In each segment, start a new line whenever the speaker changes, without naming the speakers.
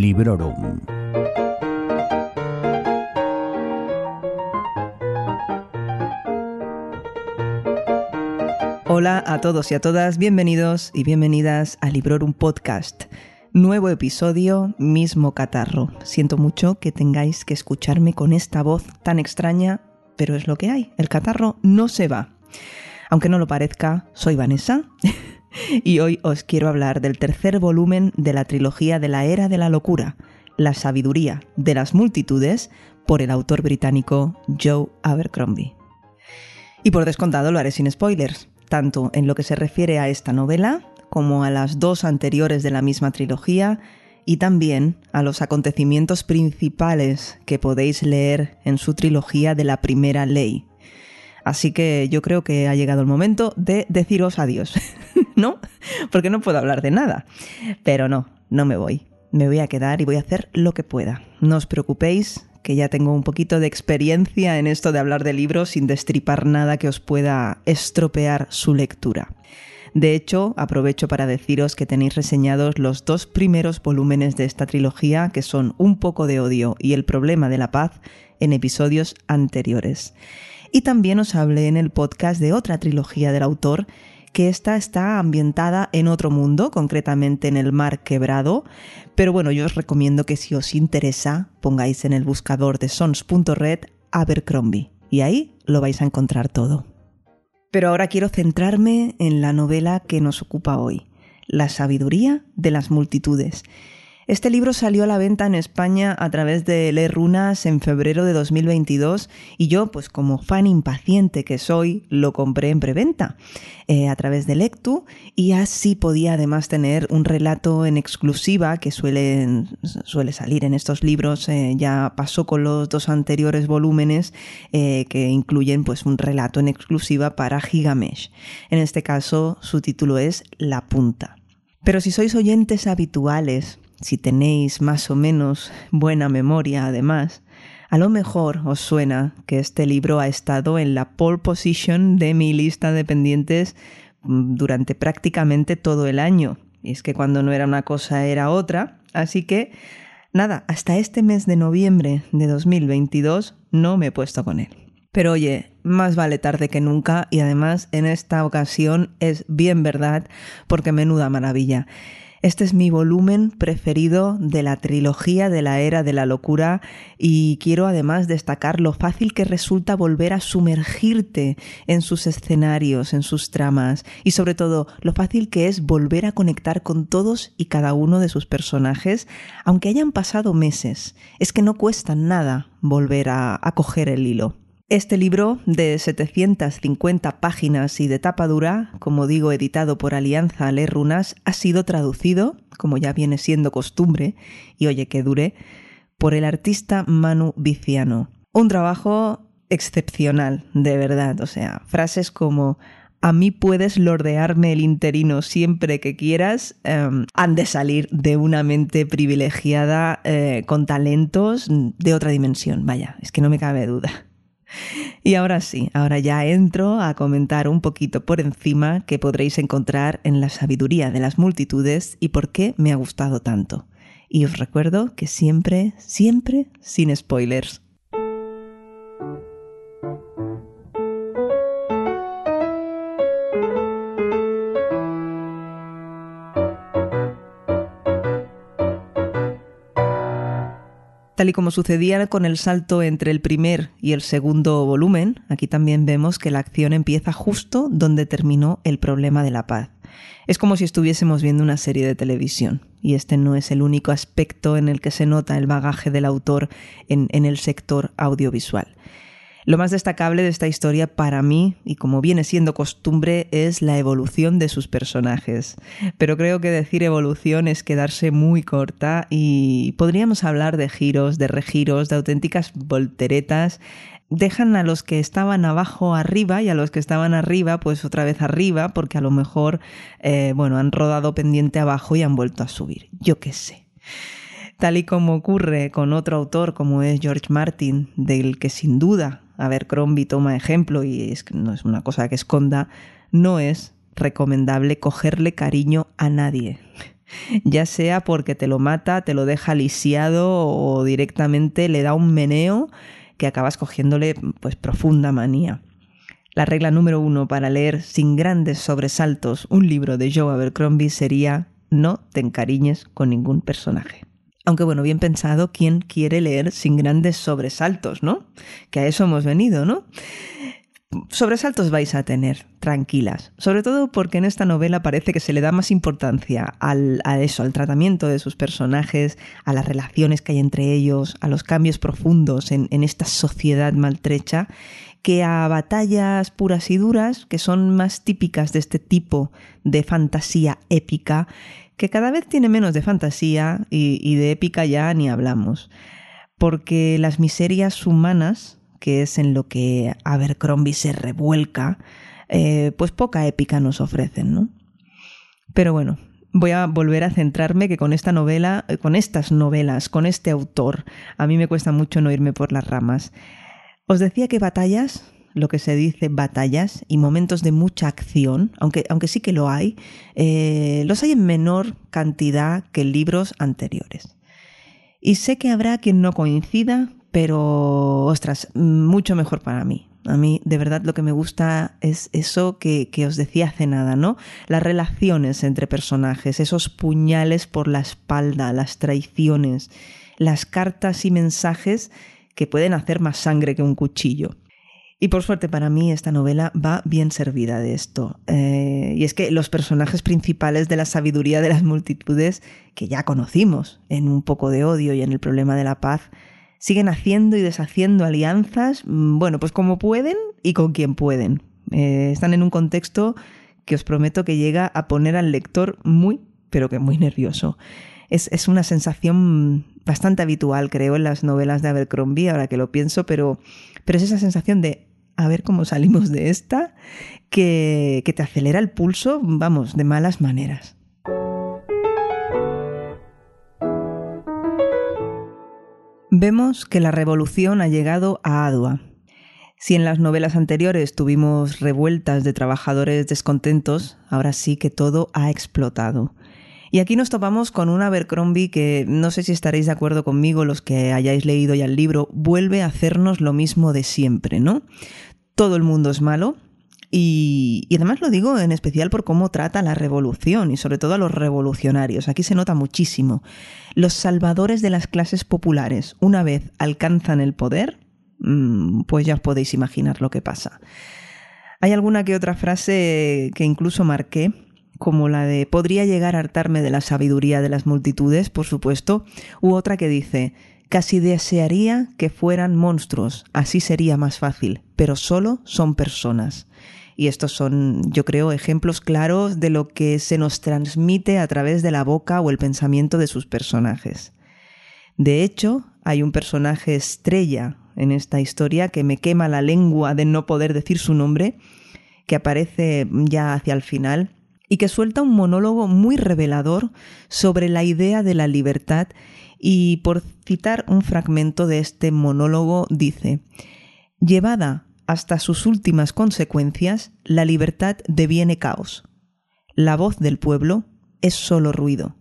Librorum.
Hola a todos y a todas, bienvenidos y bienvenidas a Librorum Podcast. Nuevo episodio, mismo catarro. Siento mucho que tengáis que escucharme con esta voz tan extraña, pero es lo que hay. El catarro no se va. Aunque no lo parezca, soy Vanessa y hoy os quiero hablar del tercer volumen de la trilogía de la Era de la Locura, La Sabiduría de las Multitudes, por el autor británico Joe Abercrombie. Y por descontado lo haré sin spoilers, tanto en lo que se refiere a esta novela como a las dos anteriores de la misma trilogía y también a los acontecimientos principales que podéis leer en su trilogía de la primera ley. Así que yo creo que ha llegado el momento de deciros adiós, ¿no? Porque no puedo hablar de nada. Pero no, no me voy. Me voy a quedar y voy a hacer lo que pueda. No os preocupéis, que ya tengo un poquito de experiencia en esto de hablar de libros sin destripar nada que os pueda estropear su lectura. De hecho, aprovecho para deciros que tenéis reseñados los dos primeros volúmenes de esta trilogía, que son Un poco de odio y El problema de la paz, en episodios anteriores. Y también os hablé en el podcast de otra trilogía del autor, que esta está ambientada en otro mundo, concretamente en el mar quebrado, pero bueno, yo os recomiendo que si os interesa pongáis en el buscador de sons.red Abercrombie y ahí lo vais a encontrar todo. Pero ahora quiero centrarme en la novela que nos ocupa hoy, La sabiduría de las multitudes. Este libro salió a la venta en España a través de Le Runas en febrero de 2022 y yo, pues como fan impaciente que soy, lo compré en preventa eh, a través de Lectu y así podía además tener un relato en exclusiva que suele, suele salir en estos libros. Eh, ya pasó con los dos anteriores volúmenes eh, que incluyen pues un relato en exclusiva para Gigamesh. En este caso su título es La punta. Pero si sois oyentes habituales si tenéis más o menos buena memoria además, a lo mejor os suena que este libro ha estado en la pole position de mi lista de pendientes mm, durante prácticamente todo el año. Y es que cuando no era una cosa era otra. Así que, nada, hasta este mes de noviembre de 2022 no me he puesto con él. Pero oye, más vale tarde que nunca y además en esta ocasión es bien verdad porque menuda maravilla. Este es mi volumen preferido de la trilogía de la era de la locura y quiero además destacar lo fácil que resulta volver a sumergirte en sus escenarios, en sus tramas y sobre todo lo fácil que es volver a conectar con todos y cada uno de sus personajes, aunque hayan pasado meses. Es que no cuesta nada volver a, a coger el hilo. Este libro, de 750 páginas y de tapa dura, como digo, editado por Alianza Le Runas, ha sido traducido, como ya viene siendo costumbre, y oye que dure, por el artista Manu Viciano. Un trabajo excepcional, de verdad. O sea, frases como a mí puedes lordearme el interino siempre que quieras, em, han de salir de una mente privilegiada eh, con talentos de otra dimensión. Vaya, es que no me cabe duda. Y ahora sí, ahora ya entro a comentar un poquito por encima que podréis encontrar en la sabiduría de las multitudes y por qué me ha gustado tanto. Y os recuerdo que siempre, siempre sin spoilers. Tal y como sucedía con el salto entre el primer y el segundo volumen, aquí también vemos que la acción empieza justo donde terminó el problema de la paz. Es como si estuviésemos viendo una serie de televisión, y este no es el único aspecto en el que se nota el bagaje del autor en, en el sector audiovisual. Lo más destacable de esta historia para mí, y como viene siendo costumbre, es la evolución de sus personajes. Pero creo que decir evolución es quedarse muy corta y podríamos hablar de giros, de regiros, de auténticas volteretas. Dejan a los que estaban abajo arriba y a los que estaban arriba pues otra vez arriba porque a lo mejor, eh, bueno, han rodado pendiente abajo y han vuelto a subir. Yo qué sé tal y como ocurre con otro autor como es George Martin, del que sin duda Abercrombie toma ejemplo y es no es una cosa que esconda, no es recomendable cogerle cariño a nadie. ya sea porque te lo mata, te lo deja lisiado o directamente le da un meneo que acabas cogiéndole pues profunda manía. La regla número uno para leer sin grandes sobresaltos un libro de Joe Abercrombie sería no te encariñes con ningún personaje. Aunque bueno, bien pensado, ¿quién quiere leer sin grandes sobresaltos, no? Que a eso hemos venido, ¿no? Sobresaltos vais a tener, tranquilas. Sobre todo porque en esta novela parece que se le da más importancia al, a eso, al tratamiento de sus personajes, a las relaciones que hay entre ellos, a los cambios profundos en, en esta sociedad maltrecha, que a batallas puras y duras, que son más típicas de este tipo de fantasía épica, que cada vez tiene menos de fantasía y, de épica ya ni hablamos. Porque las miserias humanas que es en lo que Abercrombie se revuelca, eh, pues poca épica nos ofrecen, ¿no? Pero bueno, voy a volver a centrarme que con esta novela, eh, con estas novelas, con este autor, a mí me cuesta mucho no irme por las ramas. Os decía que batallas, lo que se dice batallas y momentos de mucha acción, aunque, aunque sí que lo hay, eh, los hay en menor cantidad que libros anteriores. Y sé que habrá quien no coincida, pero, ostras, mucho mejor para mí. A mí, de verdad, lo que me gusta es eso que, que, os decía hace nada, ¿no? Las relaciones entre personajes, esos puñales por la espalda, las traiciones, las cartas y mensajes que pueden hacer más sangre que un cuchillo. Y por suerte para mí esta novela va bien servida de esto. Eh, y es que los personajes principales de la sabiduría de las multitudes, que ya conocimos en un poco de odio y en el problema de la paz, siguen haciendo y deshaciendo alianzas, mm, bueno, pues como pueden y con quien pueden. Eh, están en un contexto que os prometo que llega a poner al lector muy, pero que muy nervioso. Es, es, una sensación bastante habitual, creo, en las novelas de Abercrombie, ahora que lo pienso, pero, pero es esa sensación de a ver cómo salimos de esta, que, que te acelera el pulso, vamos, de malas maneras. Vemos que la revolución ha llegado a Adua. Si en las novelas anteriores tuvimos revueltas de trabajadores descontentos, ahora sí que todo ha explotado. Y aquí nos topamos con un Abercrombie que, no sé si estaréis de acuerdo conmigo los que hayáis leído ya el libro, vuelve a hacernos lo mismo de siempre, ¿no? Todo el mundo es malo, y, además lo digo en especial por cómo trata la revolución y sobre todo a los revolucionarios. Aquí se nota muchísimo. Los salvadores de las clases populares, una vez alcanzan el poder, mm, pues ya os podéis imaginar lo que pasa. Hay alguna que otra frase que incluso marqué, como la de podría llegar a hartarme de la sabiduría de las multitudes, por supuesto, u otra que dice casi desearía que fueran monstruos, así sería más fácil, pero solo son personas. Y estos son, yo creo, ejemplos claros de lo que se nos transmite a través de la boca o el pensamiento de sus personajes. De hecho, hay un personaje estrella en esta historia que me quema la lengua de no poder decir su nombre, que aparece ya hacia el final y que suelta un monólogo muy revelador sobre la idea de la libertad y por citar un fragmento de este monólogo dice, llevada hasta sus últimas consecuencias, la libertad deviene caos. La voz del pueblo es solo ruido.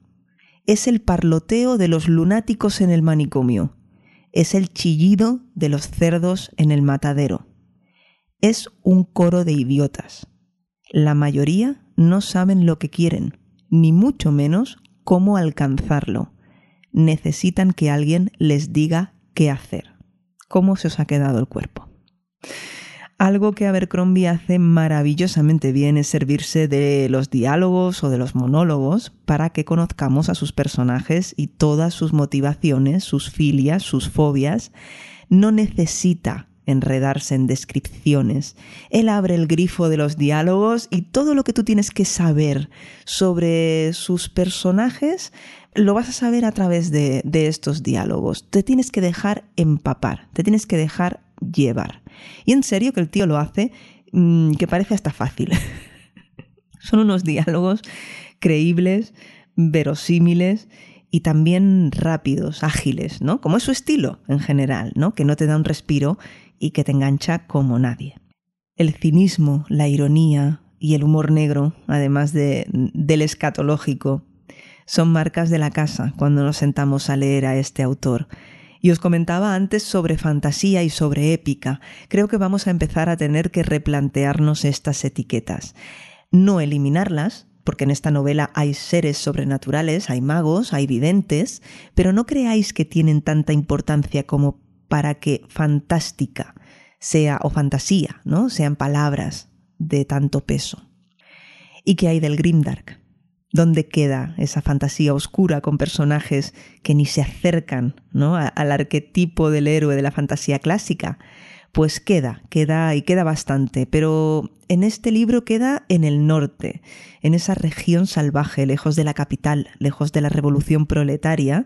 Es el parloteo de los lunáticos en el manicomio. Es el chillido de los cerdos en el matadero. Es un coro de idiotas. La mayoría no saben lo que quieren, ni mucho menos cómo alcanzarlo. Necesitan que alguien les diga qué hacer. ¿Cómo se os ha quedado el cuerpo? Algo que Abercrombie hace maravillosamente bien es servirse de los diálogos o de los monólogos para que conozcamos a sus personajes y todas sus motivaciones, sus filias, sus fobias. No necesita enredarse en descripciones. Él abre el grifo de los diálogos y todo lo que tú tienes que saber sobre sus personajes lo vas a saber a través de, de estos diálogos. Te tienes que dejar empapar, te tienes que dejar llevar. Y en serio que el tío lo hace, mm, que parece hasta fácil. Son unos diálogos creíbles, verosímiles y también rápidos, ágiles, ¿no? Como es su estilo en general, ¿no? Que no te da un respiro y que te engancha como nadie. El cinismo, la ironía y el humor negro, además de, del escatológico, son marcas de la casa cuando nos sentamos a leer a este autor. Y os comentaba antes sobre fantasía y sobre épica. Creo que vamos a empezar a tener que replantearnos estas etiquetas. No eliminarlas, porque en esta novela hay seres sobrenaturales, hay magos, hay videntes, pero no creáis que tienen tanta importancia como para que fantástica sea o fantasía, ¿no? Sean palabras de tanto peso. ¿Y qué hay del Grimdark? ¿Dónde queda esa fantasía oscura con personajes que ni se acercan ¿no? al arquetipo del héroe de la fantasía clásica? Pues queda, queda y queda bastante, pero en este libro queda en el norte, en esa región salvaje, lejos de la capital, lejos de la revolución proletaria,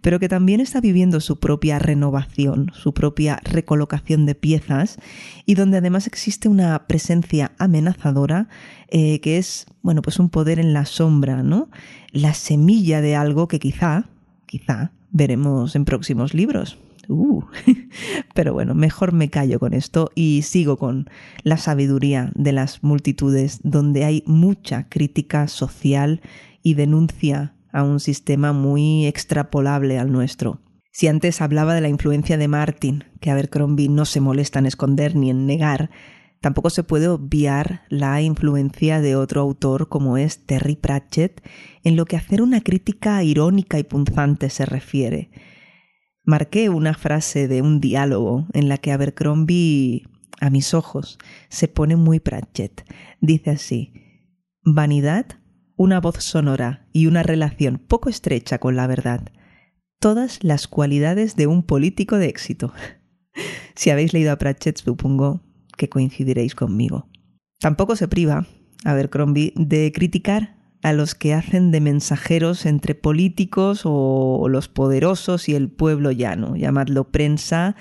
pero que también está viviendo su propia renovación, su propia recolocación de piezas y donde además existe una presencia amenazadora eh, que es, bueno, pues un poder en la sombra, ¿no? La semilla de algo que quizá, quizá veremos en próximos libros. Uh. Pero bueno, mejor me callo con esto y sigo con la sabiduría de las multitudes, donde hay mucha crítica social y denuncia a un sistema muy extrapolable al nuestro. Si antes hablaba de la influencia de Martin, que Abercrombie no se molesta en esconder ni en negar, tampoco se puede obviar la influencia de otro autor como es Terry Pratchett en lo que hacer una crítica irónica y punzante se refiere marqué una frase de un diálogo en la que Abercrombie, a mis ojos, se pone muy Pratchett. Dice así, vanidad, una voz sonora y una relación poco estrecha con la verdad. Todas las cualidades de un político de éxito. si habéis leído a Pratchett, supongo que coincidiréis conmigo. Tampoco se priva Abercrombie de criticar a los que hacen de mensajeros entre políticos o los poderosos y el pueblo llano. Llamadlo prensa,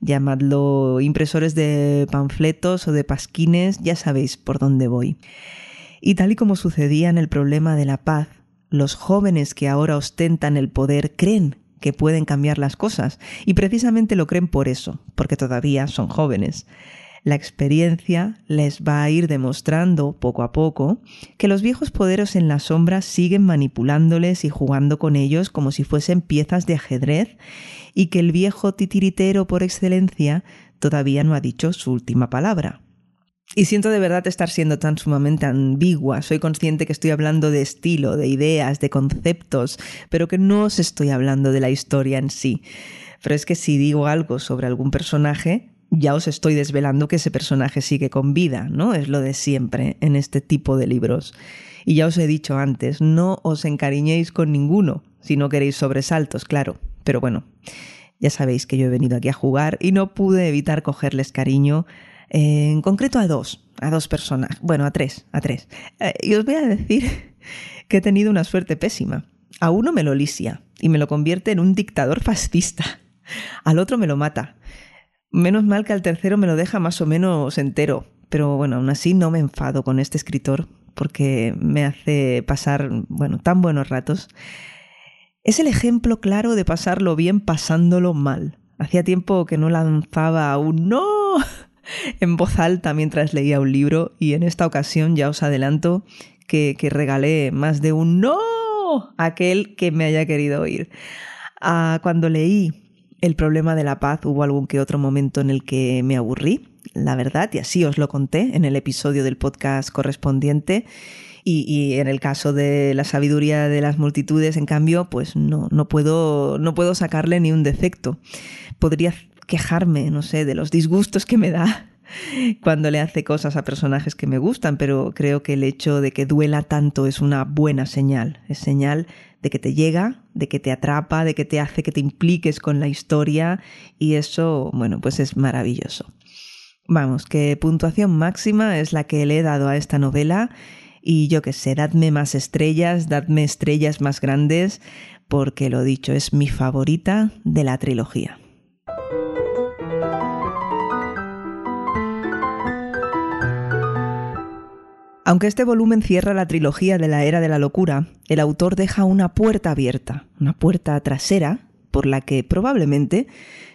llamadlo impresores de panfletos o de pasquines, ya sabéis por dónde voy. Y tal y como sucedía en el problema de la paz, los jóvenes que ahora ostentan el poder creen que pueden cambiar las cosas, y precisamente lo creen por eso, porque todavía son jóvenes. La experiencia les va a ir demostrando poco a poco que los viejos poderes en la sombra siguen manipulándoles y jugando con ellos como si fuesen piezas de ajedrez y que el viejo titiritero por excelencia todavía no ha dicho su última palabra. Y siento de verdad estar siendo tan sumamente ambigua. Soy consciente que estoy hablando de estilo, de ideas, de conceptos, pero que no os estoy hablando de la historia en sí. Pero es que si digo algo sobre algún personaje, ya os estoy desvelando que ese personaje sigue con vida, ¿no? Es lo de siempre en este tipo de libros. Y ya os he dicho antes, no os encariñéis con ninguno, si no queréis sobresaltos, claro. Pero bueno, ya sabéis que yo he venido aquí a jugar y no pude evitar cogerles cariño, eh, en concreto a dos, a dos personas, bueno, a tres, a tres. Eh, y os voy a decir que he tenido una suerte pésima. A uno me lo lisia y me lo convierte en un dictador fascista. Al otro me lo mata Menos mal que al tercero me lo deja más o menos entero, pero bueno, aún así no me enfado con este escritor porque me hace pasar, bueno, tan buenos ratos. Es el ejemplo claro de pasarlo bien pasándolo mal. Hacía tiempo que no lanzaba un no en voz alta mientras leía un libro y en esta ocasión ya os adelanto que, que regalé más de un no a aquel que me haya querido oír. Ah, cuando leí el problema de la paz hubo algún que otro momento en el que me aburrí, la verdad, y así os lo conté en el episodio del podcast correspondiente. Y, en el caso de la sabiduría de las multitudes, en cambio, pues no, no, puedo, no puedo sacarle ni un defecto. Podría quejarme, no sé, de los disgustos que me da cuando le hace cosas a personajes que me gustan, pero creo que el hecho de que duela tanto es una buena señal. Es señal de que te llega, de que te atrapa, de que te hace que te impliques con la historia y eso, bueno, pues es maravilloso. Vamos, que puntuación máxima es la que le he dado a esta novela y yo que sé, dadme más estrellas, dadme estrellas más grandes, porque lo dicho, es mi favorita de la trilogía. Aunque este volumen cierra la trilogía de la Era de la Locura, el autor deja una puerta abierta, una puerta trasera, por la que probablemente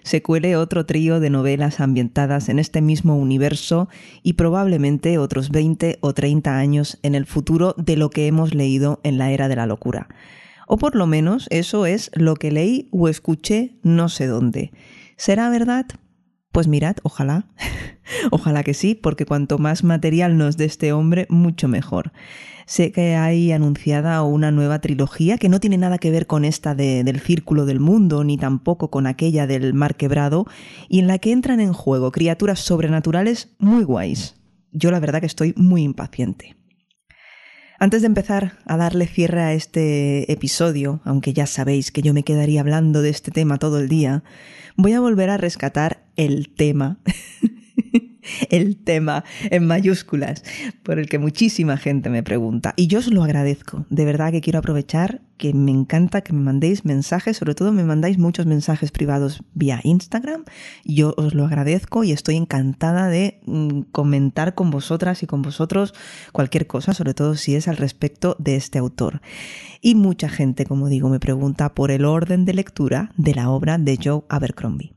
se cuele otro trío de novelas ambientadas en este mismo universo y probablemente otros 20 o 30 años en el futuro de lo que hemos leído en la Era de la Locura. O por lo menos eso es lo que leí o escuché no sé dónde. ¿Será verdad? Pues mirad, ojalá, ojalá que sí, porque cuanto más material nos dé este hombre, mucho mejor. Sé que hay anunciada una nueva trilogía que no tiene nada que ver con esta del Círculo del Mundo, ni tampoco con aquella del Mar Quebrado, y en la que entran en juego criaturas sobrenaturales muy guays. Yo la verdad que estoy muy impaciente. Antes de empezar a darle cierre a este episodio, aunque ya sabéis que yo me quedaría hablando de este tema todo el día, voy a volver a rescatar el tema el tema en mayúsculas, por el que muchísima gente me pregunta. Y yo os lo agradezco. De verdad que quiero aprovechar que me encanta que me mandéis mensajes, sobre todo me mandáis muchos mensajes privados vía Instagram. Yo os lo agradezco y estoy encantada de mm, comentar con vosotras y con vosotros cualquier cosa, sobre todo si es al respecto de este autor. Y mucha gente, como digo, me pregunta por el orden de lectura de la obra de Joe Abercrombie.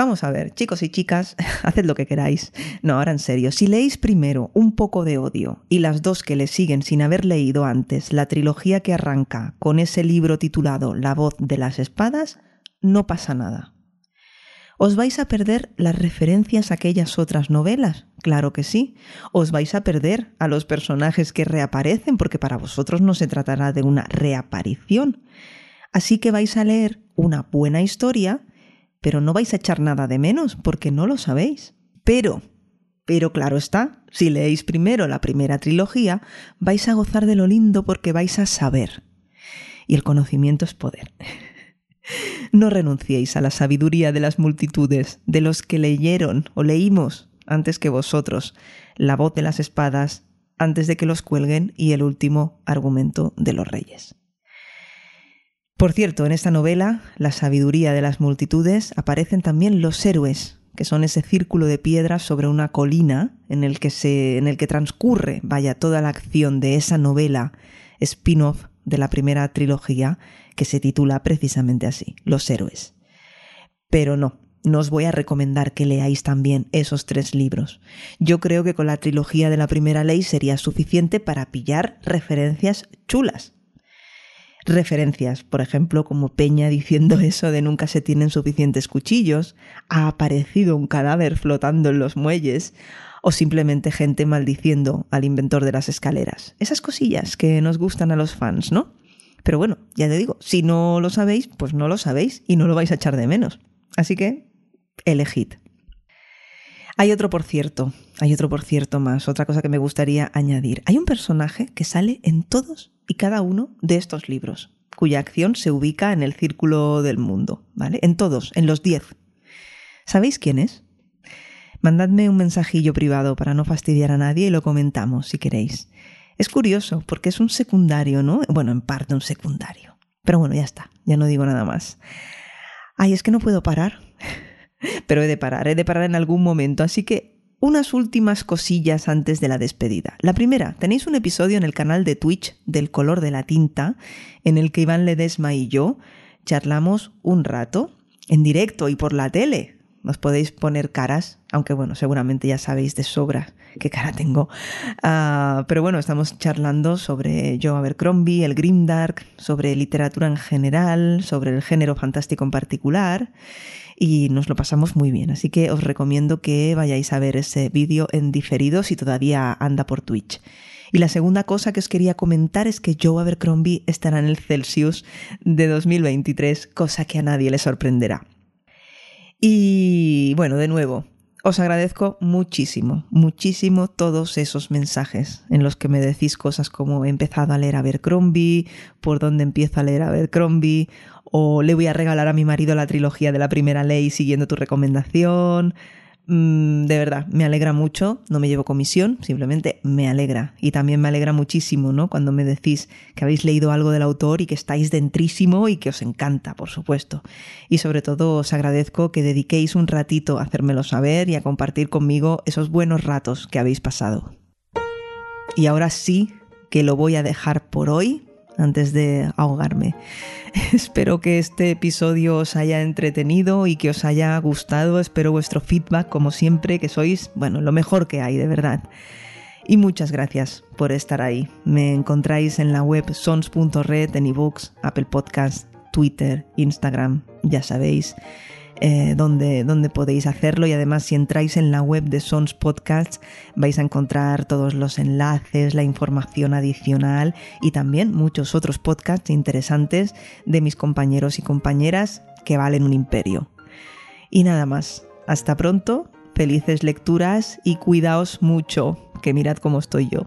Vamos a ver, chicos y chicas, haced lo que queráis. No, ahora en serio, si leéis primero un poco de odio y las dos que le siguen sin haber leído antes la trilogía que arranca con ese libro titulado La voz de las espadas, no pasa nada. ¿Os vais a perder las referencias a aquellas otras novelas? Claro que sí. Os vais a perder a los personajes que reaparecen porque para vosotros no se tratará de una reaparición. Así que vais a leer una buena historia pero no vais a echar nada de menos porque no lo sabéis. Pero, pero claro está, si leéis primero la primera trilogía, vais a gozar de lo lindo porque vais a saber. Y el conocimiento es poder. No renunciéis a la sabiduría de las multitudes, de los que leyeron o leímos antes que vosotros la voz de las espadas antes de que los cuelguen y el último argumento de los reyes. Por cierto, en esta novela, La sabiduría de las multitudes, aparecen también los héroes, que son ese círculo de piedras sobre una colina en el que se en el que transcurre, vaya, toda la acción de esa novela spin-off de la primera trilogía que se titula precisamente así, Los héroes. Pero no, no os voy a recomendar que leáis también esos tres libros. Yo creo que con la trilogía de la primera ley sería suficiente para pillar referencias chulas referencias, por ejemplo, como Peña diciendo eso de nunca se tienen suficientes cuchillos, ha aparecido un cadáver flotando en los muelles, o simplemente gente maldiciendo al inventor de las escaleras. Esas cosillas que nos gustan a los fans, ¿no? Pero bueno, ya te digo, si no lo sabéis, pues no lo sabéis y no lo vais a echar de menos. Así que, elegid. Hay otro por cierto, hay otro por cierto más, otra cosa que me gustaría añadir. Hay un personaje que sale en todos y cada uno de estos libros, cuya acción se ubica en el círculo del mundo, ¿vale? En todos, en los diez. ¿Sabéis quién es? Mandadme un mensajillo privado para no fastidiar a nadie y lo comentamos si queréis. Es curioso porque es un secundario, ¿no? Bueno, en parte un secundario. Pero bueno, ya está, ya no digo nada más. Ay, es que no puedo parar. Pero he de parar, he de parar en algún momento. Así que unas últimas cosillas antes de la despedida. La primera, tenéis un episodio en el canal de Twitch del color de la tinta, en el que Iván Ledesma y yo charlamos un rato, en directo y por la tele. Nos podéis poner caras, aunque bueno, seguramente ya sabéis de sobra qué cara tengo. Ah, pero bueno, estamos charlando sobre Joe Abercrombie, el Grimdark, sobre literatura en general, sobre el género fantástico en particular y nos lo pasamos muy bien. Así que os recomiendo que vayáis a ver ese vídeo en diferido si todavía anda por Twitch. Y la segunda cosa que os quería comentar es que Joe Abercrombie estará en el Celsius de 2023, cosa que a nadie le sorprenderá. Y bueno, de nuevo, os agradezco muchísimo, muchísimo todos esos mensajes en los que me decís cosas como he empezado a leer Abercrombie, por dónde empiezo a leer Abercrombie, o le voy a regalar a mi marido la trilogía de la primera ley siguiendo tu recomendación. Mm, de verdad, me alegra mucho, no me llevo comisión, simplemente me alegra. Y también me alegra muchísimo, ¿no? Cuando me decís que habéis leído algo del autor y que estáis dentrísimo y que os encanta, por supuesto. Y sobre todo os agradezco que dediquéis un ratito a hacérmelo saber y a compartir conmigo esos buenos ratos que habéis pasado. Y ahora sí que lo voy a dejar por hoy, antes de ahogarme. Espero que este episodio os haya entretenido y que os haya gustado. Espero vuestro feedback, como siempre, que sois, bueno, lo mejor que hay, de verdad. Y muchas gracias por estar ahí. Me encontráis en la web sons.red, en ebooks, Apple Podcast, Twitter, Instagram, ya sabéis. Eh, donde, donde, podéis hacerlo y además si entráis en la web de Sons Podcasts vais a encontrar todos los enlaces, la información adicional y también muchos otros podcasts interesantes de mis compañeros y compañeras que valen un imperio. Y nada más, hasta pronto, felices lecturas y cuidaos mucho, que mirad cómo estoy yo.